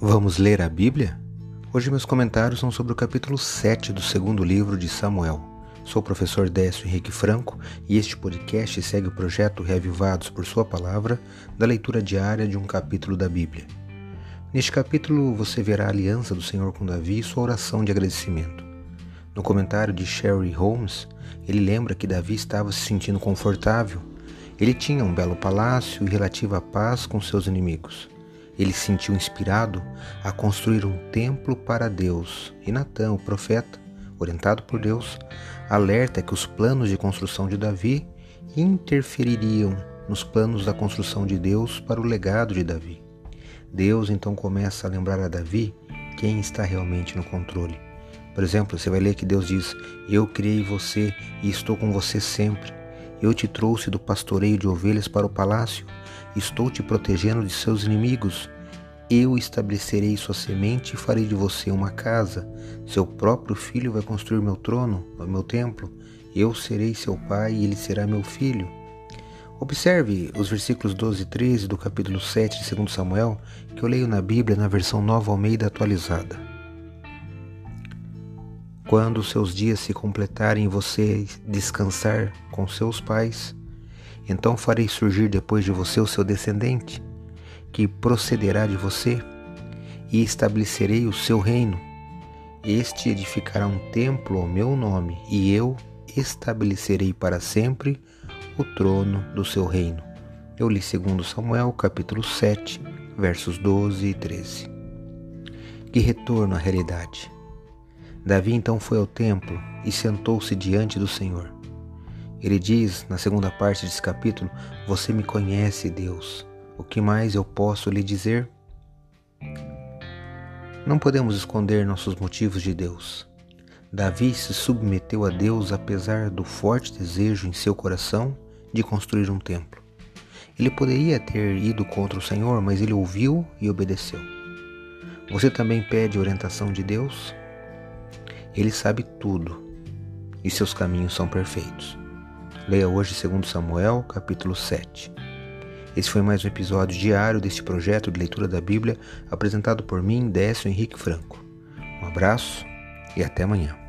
Vamos ler a Bíblia? Hoje meus comentários são sobre o capítulo 7 do segundo livro de Samuel. Sou o professor Décio Henrique Franco e este podcast segue o projeto Reavivados por Sua Palavra da leitura diária de um capítulo da Bíblia. Neste capítulo você verá a aliança do Senhor com Davi e sua oração de agradecimento. No comentário de Sherry Holmes, ele lembra que Davi estava se sentindo confortável. Ele tinha um belo palácio e relativa paz com seus inimigos. Ele se sentiu inspirado a construir um templo para Deus, e Natã, o profeta, orientado por Deus, alerta que os planos de construção de Davi interfeririam nos planos da construção de Deus para o legado de Davi. Deus então começa a lembrar a Davi quem está realmente no controle. Por exemplo, você vai ler que Deus diz: Eu criei você e estou com você sempre. Eu te trouxe do pastoreio de ovelhas para o palácio, estou te protegendo de seus inimigos. Eu estabelecerei sua semente e farei de você uma casa. Seu próprio filho vai construir meu trono, meu templo. Eu serei seu pai e ele será meu filho. Observe os versículos 12 e 13 do capítulo 7 de 2 Samuel, que eu leio na Bíblia na versão Nova Almeida atualizada. Quando seus dias se completarem e você descansar com seus pais, então farei surgir depois de você o seu descendente, que procederá de você, e estabelecerei o seu reino. Este edificará um templo ao meu nome, e eu estabelecerei para sempre o trono do seu reino. Eu li 2 Samuel, capítulo 7, versos 12 e 13. Que retorno à realidade. Davi então foi ao templo e sentou-se diante do Senhor. Ele diz, na segunda parte desse capítulo: Você me conhece, Deus. O que mais eu posso lhe dizer? Não podemos esconder nossos motivos de Deus. Davi se submeteu a Deus apesar do forte desejo em seu coração de construir um templo. Ele poderia ter ido contra o Senhor, mas ele ouviu e obedeceu. Você também pede orientação de Deus? Ele sabe tudo e seus caminhos são perfeitos. Leia hoje 2 Samuel, capítulo 7. Esse foi mais um episódio diário deste projeto de leitura da Bíblia apresentado por mim, Décio Henrique Franco. Um abraço e até amanhã.